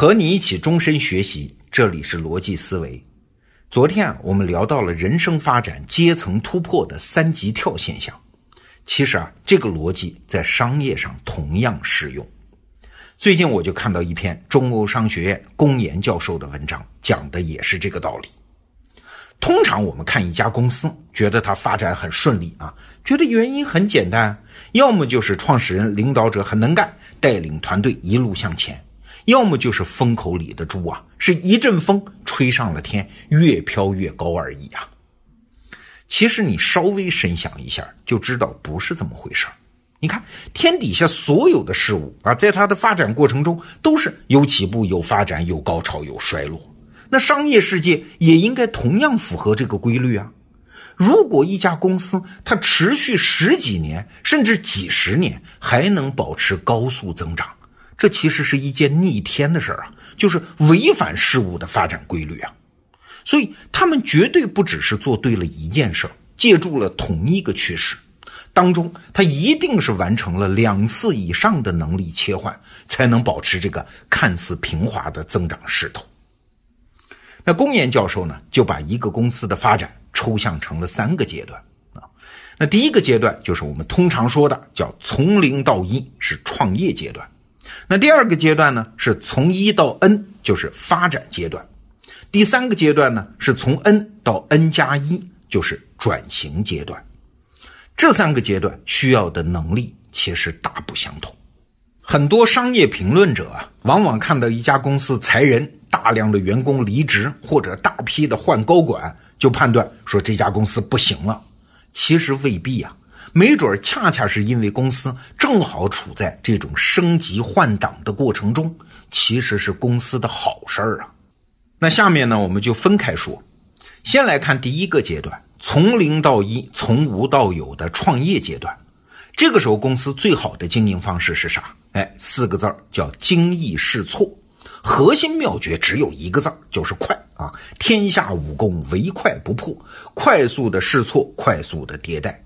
和你一起终身学习，这里是逻辑思维。昨天啊，我们聊到了人生发展阶层突破的三级跳现象。其实啊，这个逻辑在商业上同样适用。最近我就看到一篇中欧商学院龚岩教授的文章，讲的也是这个道理。通常我们看一家公司，觉得它发展很顺利啊，觉得原因很简单，要么就是创始人、领导者很能干，带领团队一路向前；要么就是风口里的猪啊，是一阵风吹上了天，越飘越高而已啊。其实你稍微深想一下，就知道不是这么回事儿。你看天底下所有的事物啊，在它的发展过程中，都是有起步、有发展、有高潮、有衰落。那商业世界也应该同样符合这个规律啊！如果一家公司它持续十几年甚至几十年还能保持高速增长，这其实是一件逆天的事儿啊，就是违反事物的发展规律啊！所以他们绝对不只是做对了一件事儿，借助了同一个趋势当中，他一定是完成了两次以上的能力切换，才能保持这个看似平滑的增长势头。那公研教授呢，就把一个公司的发展抽象成了三个阶段啊。那第一个阶段就是我们通常说的叫从零到一，是创业阶段。那第二个阶段呢，是从一到 n，就是发展阶段。第三个阶段呢，是从 n 到 n 加一，就是转型阶段。这三个阶段需要的能力其实大不相同。很多商业评论者啊，往往看到一家公司裁人。大量的员工离职或者大批的换高管，就判断说这家公司不行了。其实未必啊，没准恰恰是因为公司正好处在这种升级换挡的过程中，其实是公司的好事儿啊。那下面呢，我们就分开说。先来看第一个阶段，从零到一，从无到有的创业阶段。这个时候，公司最好的经营方式是啥？哎，四个字儿叫精益试错。核心妙诀只有一个字儿，就是快啊！天下武功唯快不破，快速的试错，快速的迭代。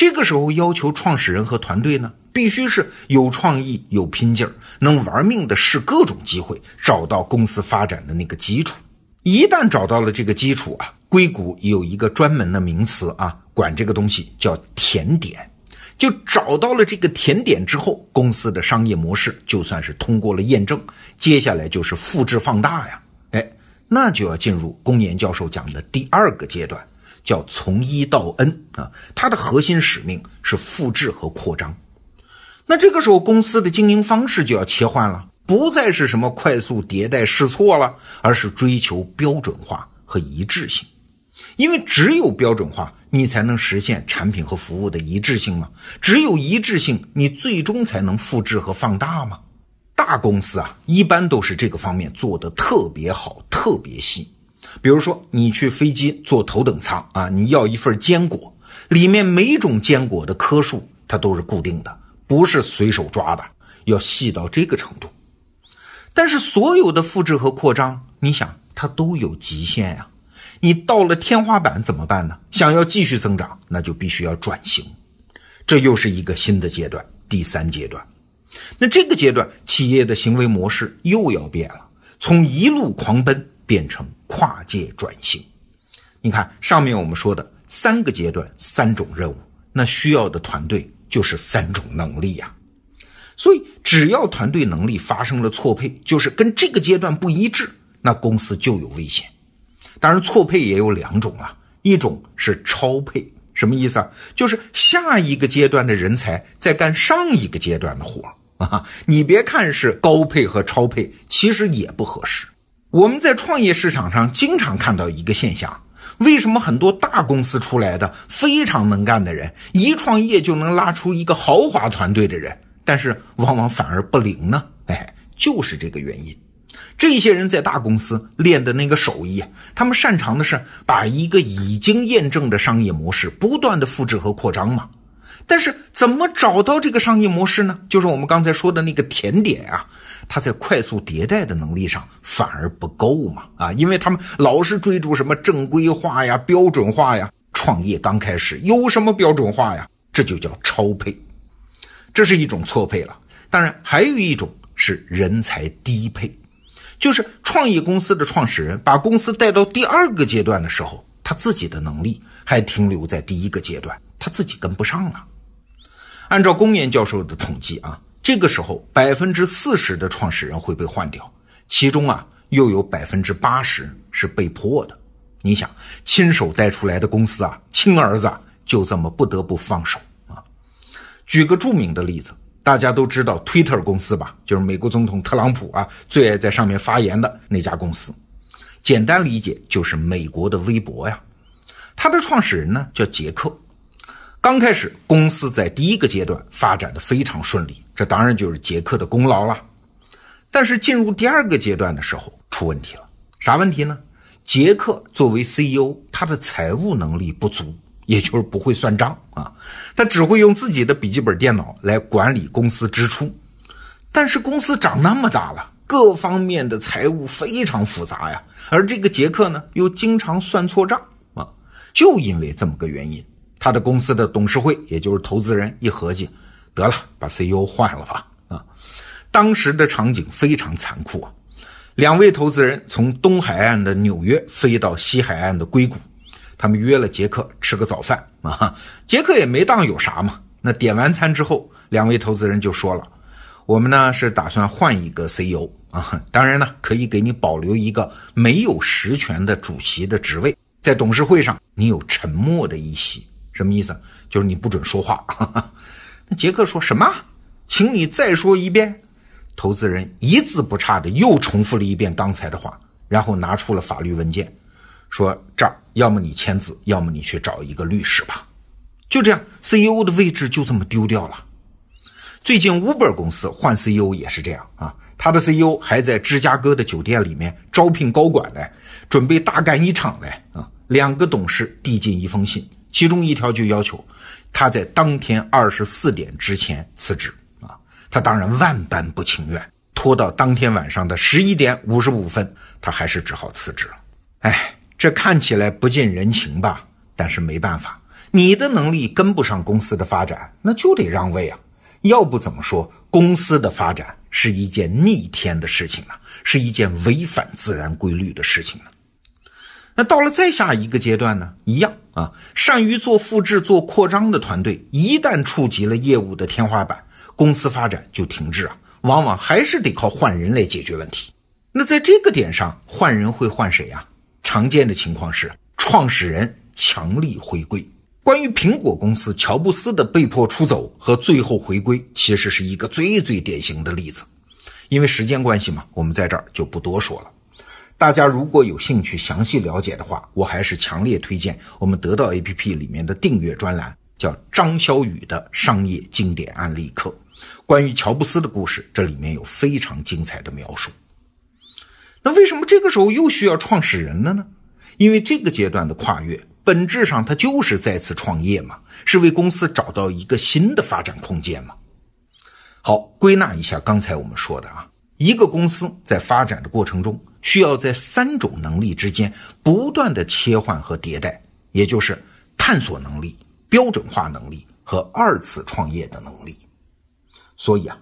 这个时候要求创始人和团队呢，必须是有创意、有拼劲儿，能玩命的试各种机会，找到公司发展的那个基础。一旦找到了这个基础啊，硅谷有一个专门的名词啊，管这个东西叫甜点。就找到了这个甜点之后，公司的商业模式就算是通过了验证，接下来就是复制放大呀，哎，那就要进入龚岩教授讲的第二个阶段，叫从一到 n 啊，它的核心使命是复制和扩张。那这个时候公司的经营方式就要切换了，不再是什么快速迭代试错了，而是追求标准化和一致性。因为只有标准化，你才能实现产品和服务的一致性嘛。只有一致性，你最终才能复制和放大嘛。大公司啊，一般都是这个方面做的特别好、特别细。比如说，你去飞机坐头等舱啊，你要一份坚果，里面每种坚果的颗数它都是固定的，不是随手抓的，要细到这个程度。但是所有的复制和扩张，你想它都有极限呀。你到了天花板怎么办呢？想要继续增长，那就必须要转型，这又是一个新的阶段，第三阶段。那这个阶段，企业的行为模式又要变了，从一路狂奔变成跨界转型。你看上面我们说的三个阶段，三种任务，那需要的团队就是三种能力呀。所以，只要团队能力发生了错配，就是跟这个阶段不一致，那公司就有危险。当然，错配也有两种啊，一种是超配，什么意思啊？就是下一个阶段的人才在干上一个阶段的活啊。你别看是高配和超配，其实也不合适。我们在创业市场上经常看到一个现象：为什么很多大公司出来的非常能干的人，一创业就能拉出一个豪华团队的人，但是往往反而不灵呢？哎，就是这个原因。这些人在大公司练的那个手艺，他们擅长的是把一个已经验证的商业模式不断的复制和扩张嘛。但是怎么找到这个商业模式呢？就是我们刚才说的那个甜点啊，它在快速迭代的能力上反而不够嘛。啊，因为他们老是追逐什么正规化呀、标准化呀。创业刚开始有什么标准化呀？这就叫超配，这是一种错配了。当然还有一种是人才低配。就是创业公司的创始人把公司带到第二个阶段的时候，他自己的能力还停留在第一个阶段，他自己跟不上了。按照公岩教授的统计啊，这个时候百分之四十的创始人会被换掉，其中啊又有百分之八十是被迫的。你想，亲手带出来的公司啊，亲儿子就这么不得不放手啊。举个著名的例子。大家都知道 Twitter 公司吧，就是美国总统特朗普啊最爱在上面发言的那家公司。简单理解就是美国的微博呀。它的创始人呢叫杰克。刚开始公司在第一个阶段发展的非常顺利，这当然就是杰克的功劳了。但是进入第二个阶段的时候出问题了，啥问题呢？杰克作为 CEO，他的财务能力不足。也就是不会算账啊，他只会用自己的笔记本电脑来管理公司支出，但是公司长那么大了，各方面的财务非常复杂呀，而这个杰克呢又经常算错账啊，就因为这么个原因，他的公司的董事会也就是投资人一合计，得了，把 CEO 换了吧啊，当时的场景非常残酷啊，两位投资人从东海岸的纽约飞到西海岸的硅谷。他们约了杰克吃个早饭啊，杰克也没当有啥嘛。那点完餐之后，两位投资人就说了：“我们呢是打算换一个 CEO 啊，当然呢可以给你保留一个没有实权的主席的职位，在董事会上你有沉默的一席，什么意思？就是你不准说话。”那杰克说什么？请你再说一遍。投资人一字不差的又重复了一遍刚才的话，然后拿出了法律文件。说这儿，要么你签字，要么你去找一个律师吧。就这样，CEO 的位置就这么丢掉了。最近，Uber 公司换 CEO 也是这样啊，他的 CEO 还在芝加哥的酒店里面招聘高管呢，准备大干一场嘞啊。两个董事递进一封信，其中一条就要求他在当天二十四点之前辞职啊。他当然万般不情愿，拖到当天晚上的十一点五十五分，他还是只好辞职了。哎。这看起来不近人情吧？但是没办法，你的能力跟不上公司的发展，那就得让位啊！要不怎么说公司的发展是一件逆天的事情呢？是一件违反自然规律的事情呢？那到了再下一个阶段呢？一样啊，善于做复制、做扩张的团队，一旦触及了业务的天花板，公司发展就停滞啊，往往还是得靠换人来解决问题。那在这个点上，换人会换谁呀？常见的情况是创始人强力回归。关于苹果公司乔布斯的被迫出走和最后回归，其实是一个最最典型的例子。因为时间关系嘛，我们在这儿就不多说了。大家如果有兴趣详细了解的话，我还是强烈推荐我们得到 APP 里面的订阅专栏，叫张小雨的商业经典案例课。关于乔布斯的故事，这里面有非常精彩的描述。那为什么这个时候又需要创始人了呢？因为这个阶段的跨越，本质上它就是再次创业嘛，是为公司找到一个新的发展空间嘛。好，归纳一下刚才我们说的啊，一个公司在发展的过程中，需要在三种能力之间不断的切换和迭代，也就是探索能力、标准化能力和二次创业的能力。所以啊，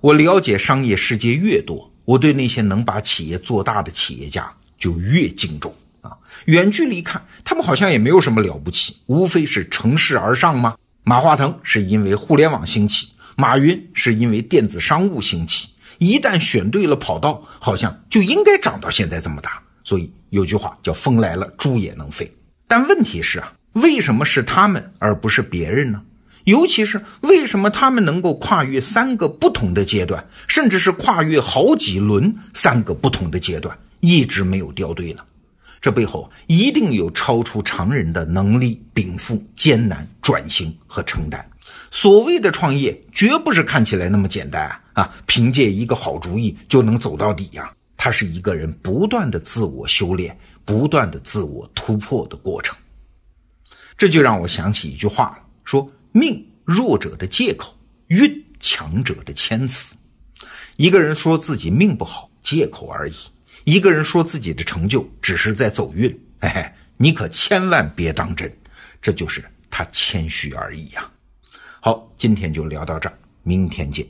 我了解商业世界越多。我对那些能把企业做大的企业家就越敬重啊！远距离看，他们好像也没有什么了不起，无非是乘势而上吗？马化腾是因为互联网兴起，马云是因为电子商务兴起，一旦选对了跑道，好像就应该长到现在这么大。所以有句话叫“风来了，猪也能飞”。但问题是啊，为什么是他们而不是别人呢？尤其是为什么他们能够跨越三个不同的阶段，甚至是跨越好几轮三个不同的阶段，一直没有掉队呢？这背后一定有超出常人的能力禀赋艰难转型和承担。所谓的创业，绝不是看起来那么简单啊！啊，凭借一个好主意就能走到底呀？它是一个人不断的自我修炼、不断的自我突破的过程。这就让我想起一句话了，说。命弱者的借口，运强者的谦词。一个人说自己命不好，借口而已；一个人说自己的成就只是在走运，嘿嘿，你可千万别当真，这就是他谦虚而已呀。好，今天就聊到这儿，明天见。